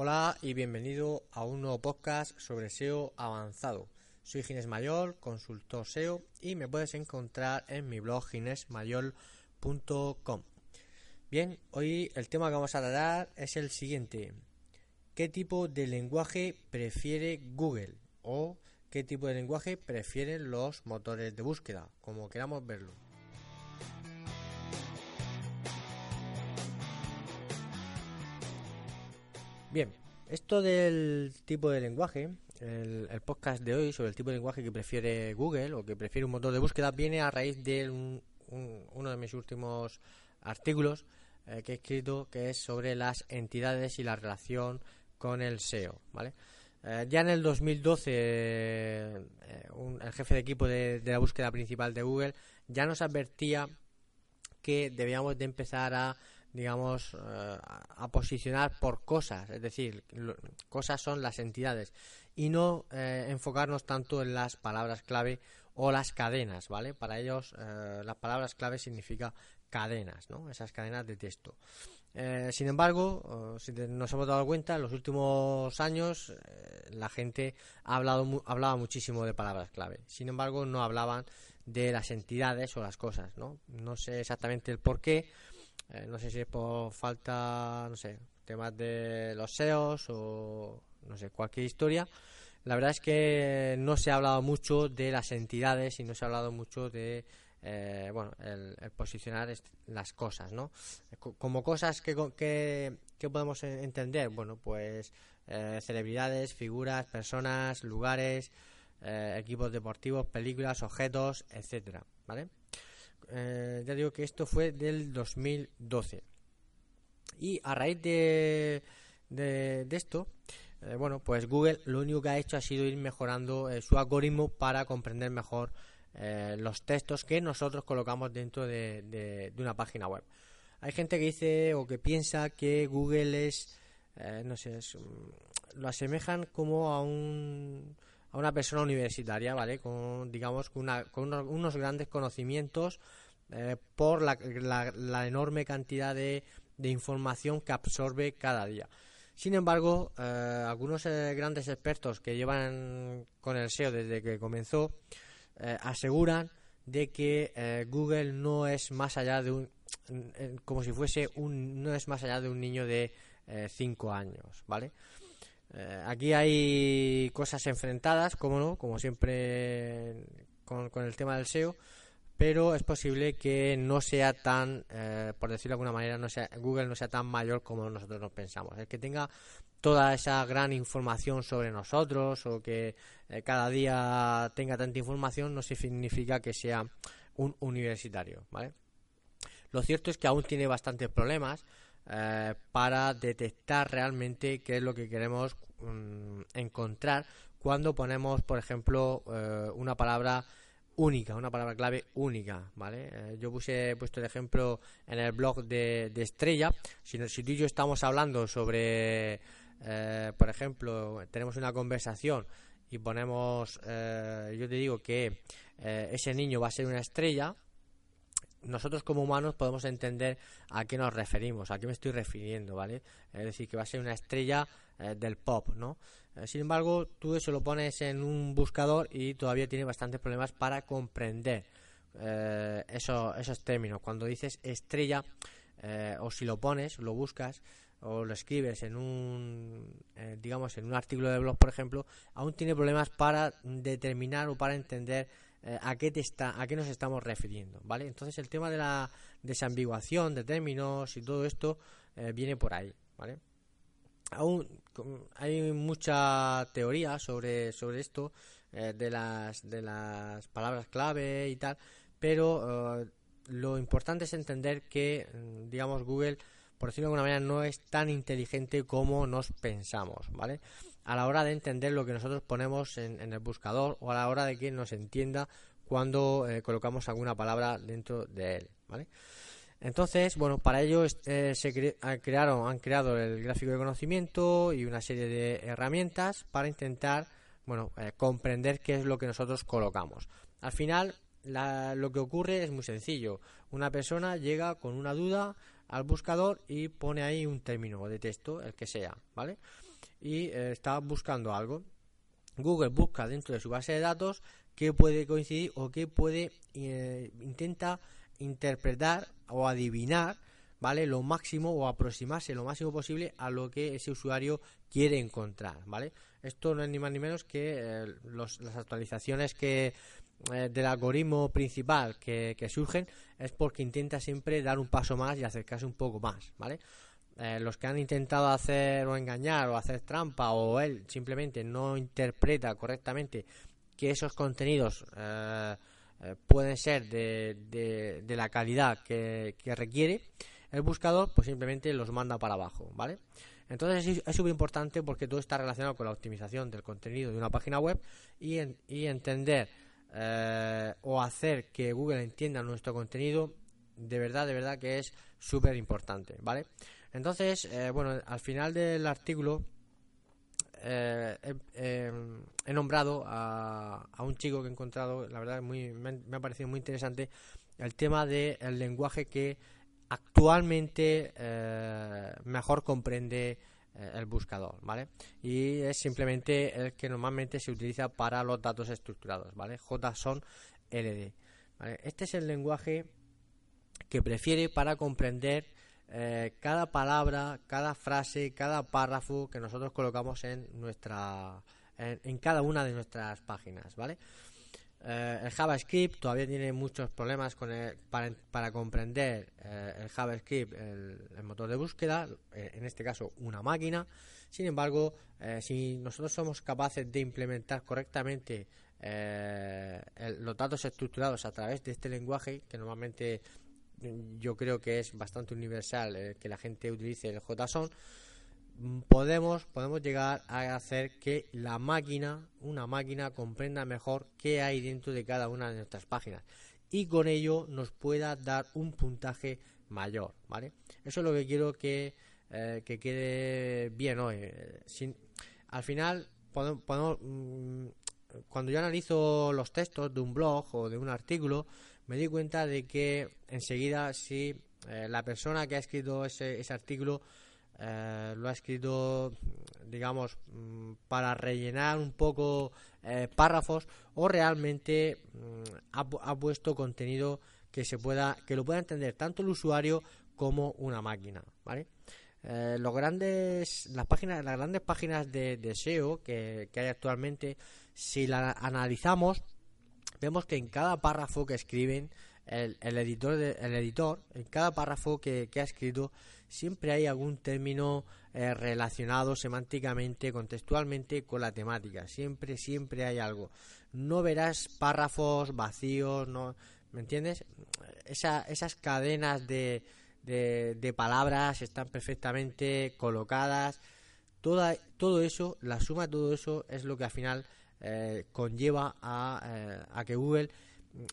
Hola y bienvenido a un nuevo podcast sobre SEO avanzado. Soy Ginés Mayor, consultor SEO y me puedes encontrar en mi blog ginesmayor.com. Bien, hoy el tema que vamos a tratar es el siguiente. ¿Qué tipo de lenguaje prefiere Google? O qué tipo de lenguaje prefieren los motores de búsqueda, como queramos verlo. Bien, esto del tipo de lenguaje, el, podcast de hoy sobre el tipo de lenguaje que prefiere Google o que prefiere un motor de búsqueda viene a raíz de un- un- uno de mis últimos artículos eh, que he escrito que es sobre las entidades y la relación con el SEO, ¿vale? Eh, ya en el 2012 eh, un- el jefe de equipo de, de la búsqueda principal de Google ya nos advertía que debíamos de empezar a digamos eh, a posicionar por cosas es decir cosas son las entidades y no eh, enfocarnos tanto en las palabras clave o las cadenas vale para ellos eh, las palabras clave significa cadenas no esas cadenas de texto. Sin embargo si nos hemos dado cuenta en los últimos años la gente ha hablado hablaba muchísimo de palabras clave. Sin embargo no hablaban de las entidades o las cosas no no sé exactamente el por qué eh, no sé si es por falta, no sé, temas de los SEOs o no sé, cualquier historia. La verdad es que no se ha hablado mucho de las entidades y no se ha hablado mucho de, eh, bueno, el, el posicionar las cosas, ¿no? Co- Como cosas que, que, que podemos en- entender, bueno, pues eh, celebridades, figuras, personas, lugares, eh, equipos deportivos, películas, objetos, etcétera, ¿vale? Ya digo que esto fue del 2012. Y a raíz de, de, esto, eh, bueno, pues Google lo único que ha hecho ha sido ir mejorando eh, su algoritmo para comprender mejor eh, los textos que nosotros colocamos dentro de, de- una página web. Hay gente que dice o que piensa que Google es, no sé, mm, lo asemejan como a un a una persona universitaria, ¿vale? Con, digamos, con, una- con unos grandes conocimientos eh, por la, la- la enorme cantidad de, de información que absorbe cada día. Sin embargo, eh, algunos eh, grandes expertos que llevan con el SEO desde que comenzó eh, aseguran de que Google no es más allá de un como si fuese un no es más allá de un niño de 5 años, ¿vale? Aquí hay cosas enfrentadas, como no, como siempre con el tema del SEO, pero es posible que no sea tan, eh, por decirlo de alguna manera, no sea, Google no sea tan mayor como nosotros nos pensamos. El que tenga toda esa gran información sobre nosotros o que eh, cada día tenga tanta información no significa que sea un universitario, ¿vale? Lo cierto es que aún tiene bastantes problemas eh, para detectar realmente qué es lo que queremos mm, encontrar cuando ponemos, por ejemplo, una palabra única, una palabra clave única, ¿vale? Eh, yo puse he puesto el ejemplo en el blog de, de Estrella. Si, si tú y yo estamos hablando sobre, eh, por ejemplo, tenemos una conversación y ponemos, eh, yo te digo que ese niño va a ser una estrella, nosotros como humanos podemos entender a qué nos referimos, a qué me estoy refiriendo, ¿vale? Es decir, que va a ser una estrella eh, del pop, ¿no? Eh, sin embargo, tú eso lo pones en un buscador y todavía tiene bastantes problemas para comprender eh, eso- esos términos. Cuando dices estrella, eh, o si lo pones, lo buscas, o lo escribes en un, eh, digamos, en un artículo de blog, por ejemplo, aún tiene problemas para determinar o para entender eh, a qué te está, a qué nos estamos refiriendo, ¿vale? Entonces el tema de la desambiguación de términos y todo esto eh, viene por ahí, ¿vale? Aún hay mucha teoría sobre, sobre esto. eh, de las de las palabras clave y tal pero lo importante es entender que mm, digamos Google por decirlo de alguna manera no es tan inteligente como nos pensamos vale a la hora de entender lo que nosotros ponemos en, el buscador o a la hora de que nos entienda cuando eh, colocamos alguna palabra dentro de él, ¿vale? Entonces, bueno, para ello eh, se han, crearon, han creado el gráfico de conocimiento y una serie de herramientas para intentar, bueno, eh, comprender qué es lo que nosotros colocamos. Al final, lo que ocurre es muy sencillo. Una persona llega con una duda al buscador y pone ahí un término de texto, el que sea, ¿vale? y eh, está buscando algo. Google busca dentro de su base de datos qué puede coincidir o qué puede eh, intenta interpretar o adivinar vale lo máximo o aproximarse lo máximo posible a lo que ese usuario quiere encontrar vale esto no es ni más ni menos que eh, las actualizaciones que del algoritmo principal que, que, surgen es porque intenta siempre dar un paso más y acercarse un poco más vale eh, los que han intentado hacer o engañar o hacer trampa o él simplemente no interpreta correctamente que esos contenidos eh, eh, pueden ser de, de, la calidad que, requiere, el buscador pues simplemente los manda para abajo, ¿vale? Entonces es súper importante porque todo está relacionado con la optimización del contenido de una página web y, y entender o hacer que Google entienda nuestro contenido de verdad, de verdad que es súper importante, ¿vale? Entonces, eh, bueno, al final del artículo eh, he nombrado a, un chico que he encontrado, la verdad muy, me, ha parecido muy interesante, el tema del lenguaje que actualmente eh, mejor comprende el buscador, ¿vale? Y es simplemente el que normalmente se utiliza para los datos estructurados, ¿vale? JSON LD. Este es el lenguaje que prefiere para comprender eh, cada palabra, cada frase, cada párrafo que nosotros colocamos en nuestra en, cada una de nuestras páginas, ¿vale? Eh, el JavaScript todavía tiene muchos problemas con para, comprender eh, el JavaScript, el, motor de búsqueda, en este caso una máquina. Sin embargo, si nosotros somos capaces de implementar correctamente los datos estructurados a través de este lenguaje, que normalmente yo creo que es bastante universal eh, que la gente utilice el JSON, mm, podemos, podemos llegar a hacer que la máquina, una máquina, comprenda mejor qué hay dentro de cada una de nuestras páginas y con ello nos pueda dar un puntaje mayor, ¿vale? Eso es lo que quiero que, eh, quede bien hoy. Eh, al final, mm, cuando yo analizo los textos de un blog o de un artículo, me di cuenta de que enseguida si eh, la persona que ha escrito ese, ese artículo eh, lo ha escrito digamos mm, para rellenar un poco eh, párrafos o realmente mm, ha, puesto contenido que se pueda que lo pueda entender tanto el usuario como una máquina vale los grandes las páginas las grandes páginas de, de SEO que, que hay actualmente si la analizamos vemos que en cada párrafo que escriben el, editor, el editor, en cada párrafo que, ha escrito, siempre hay algún término eh, relacionado semánticamente, contextualmente con la temática. Siempre, siempre hay algo. No verás párrafos vacíos, no, ¿me entiendes? esas cadenas de, de, palabras están perfectamente colocadas. Toda, todo eso, la suma de todo eso es lo que al final eh, conlleva eh, a, que Google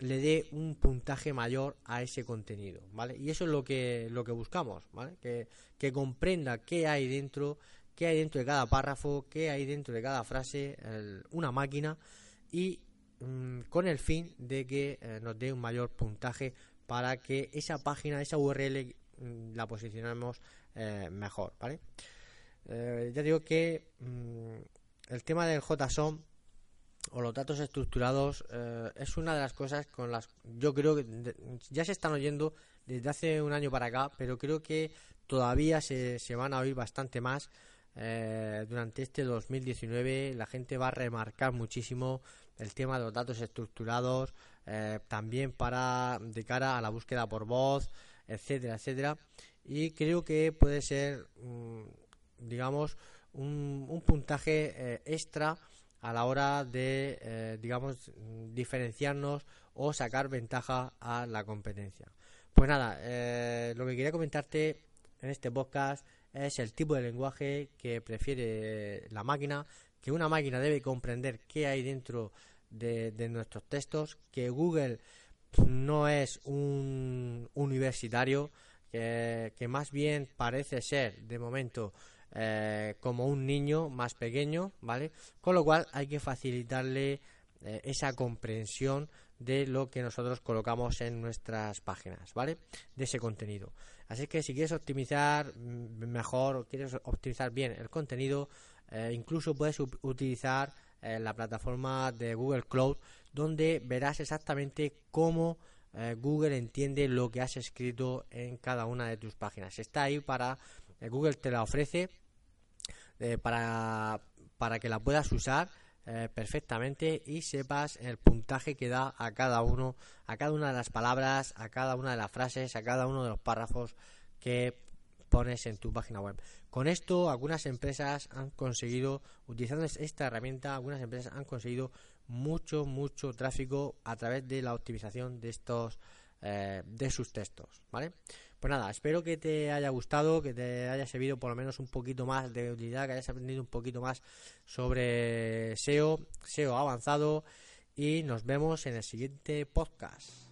le dé un puntaje mayor a ese contenido, ¿vale? Y eso es lo que lo que buscamos, ¿vale? Que, comprenda qué hay dentro, qué hay dentro de cada párrafo, qué hay dentro de cada frase, una máquina y mm, con el fin de que eh, nos dé un mayor puntaje para que esa página, esa URL mm, la posicionemos mejor, ¿vale? ya digo que mm, el tema del JSON o los datos estructurados eh, es una de las cosas con las yo creo que ya se están oyendo desde hace un año para acá, pero creo que todavía se, se van a oír bastante más eh, durante este 2019. La gente va a remarcar muchísimo el tema de los datos estructurados, eh, también para de cara a la búsqueda por voz, etcétera, etcétera. Y creo que puede ser, mm, digamos, un, un puntaje extra a la hora de, eh, digamos, diferenciarnos o sacar ventaja a la competencia. Pues nada, eh, lo que quería comentarte en este podcast es el tipo de lenguaje que prefiere la máquina, que una máquina debe comprender qué hay dentro de, nuestros textos, que Google no es un universitario, que más bien parece ser de momento eh, como un niño más pequeño, ¿vale? Con lo cual hay que facilitarle eh, esa comprensión de lo que nosotros colocamos en nuestras páginas, ¿vale? De ese contenido. Así que si quieres optimizar mm, mejor quieres optimizar bien el contenido, eh, incluso puedes utilizar la plataforma de Google Cloud, donde verás exactamente cómo Google entiende lo que has escrito en cada una de tus páginas. Está ahí para Google te la ofrece eh, para, para que la puedas usar eh, perfectamente y sepas el puntaje que da a cada uno, a cada una de las palabras, a cada una de las frases, a cada uno de los párrafos que pones en tu página web. Con esto, algunas empresas han conseguido, utilizando esta herramienta, algunas empresas han conseguido mucho, mucho tráfico a través de la optimización de estos, eh, de sus textos, ¿vale? Pues nada, espero que te haya gustado, que te haya servido por lo menos un poquito más de utilidad, que hayas aprendido un poquito más sobre SEO, SEO avanzado y nos vemos en el siguiente podcast.